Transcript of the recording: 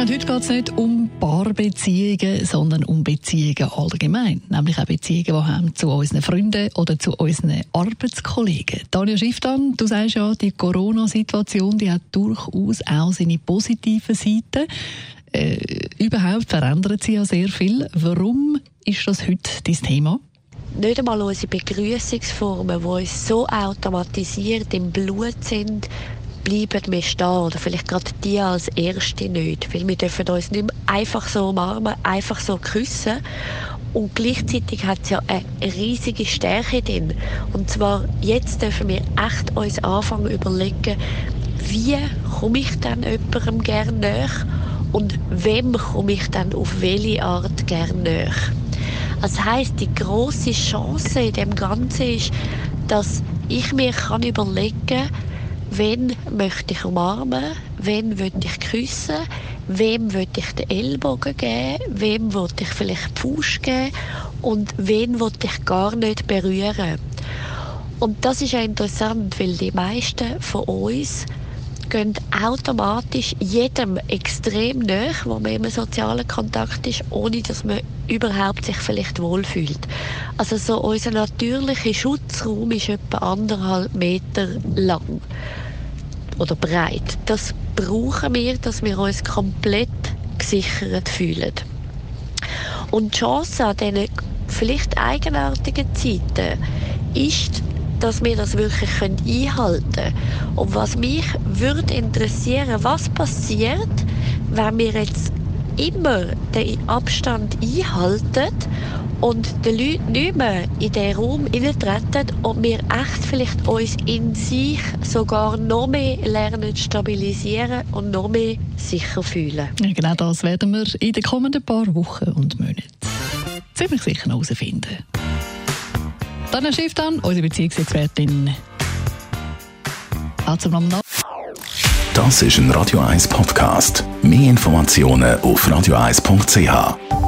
und heute geht es nicht um Paarbeziehungen, sondern um Beziehungen allgemein. Nämlich auch Beziehungen, die haben zu unseren Freunden oder zu unseren Arbeitskollegen. Tanja Schifftan, du sagst ja, die Corona-Situation die hat durchaus auch seine positiven Seiten. Äh, überhaupt verändert sie ja sehr viel. Warum ist das heute dein Thema? Nicht einmal unsere Begrüßungsformen, die uns so automatisiert im Blut sind, bleiben wir stehen oder vielleicht gerade die als Erste nicht, weil wir dürfen uns nicht einfach so umarmen, einfach so küssen und gleichzeitig hat es ja eine riesige Stärke drin. Und zwar, jetzt dürfen wir echt uns anfangen überlegen, wie komme ich dann jemandem gerne näher und wem komme ich dann auf welche Art gerne näher. Das heißt, die große Chance in dem Ganzen ist, dass ich mir kann überlegen kann, Wen möchte ich umarmen? Wen möchte ich küssen? Wem möchte ich den Ellbogen geben? Wem möchte ich vielleicht die Faust geben? Und wen möchte ich gar nicht berühren? Und das ist ja interessant, weil die meisten von uns gehen automatisch jedem extrem näher, wo man im sozialen Kontakt ist, ohne dass man überhaupt sich vielleicht wohlfühlt. Also so unser natürlicher Schutzraum ist etwa anderthalb Meter lang oder breit. Das brauchen wir, dass wir uns komplett gesichert fühlen. Und die Chance an diesen vielleicht eigenartigen Zeiten ist, dass wir das wirklich einhalten können. Und was mich würde interessieren, was passiert, wenn wir jetzt immer den Abstand einhalten und die Leute nicht mehr in diesen Raum hineintreten und wir echt vielleicht uns in sich sogar noch mehr lernen zu stabilisieren und noch mehr sicher fühlen. Ja, genau das werden wir in den kommenden paar Wochen und Monaten ziemlich sicher herausfinden. Dann Schiff dann, unsere Beziehungsexpertin. Also nochmal. Das ist ein Radio 1 Podcast. Mehr Informationen auf radio1.ch.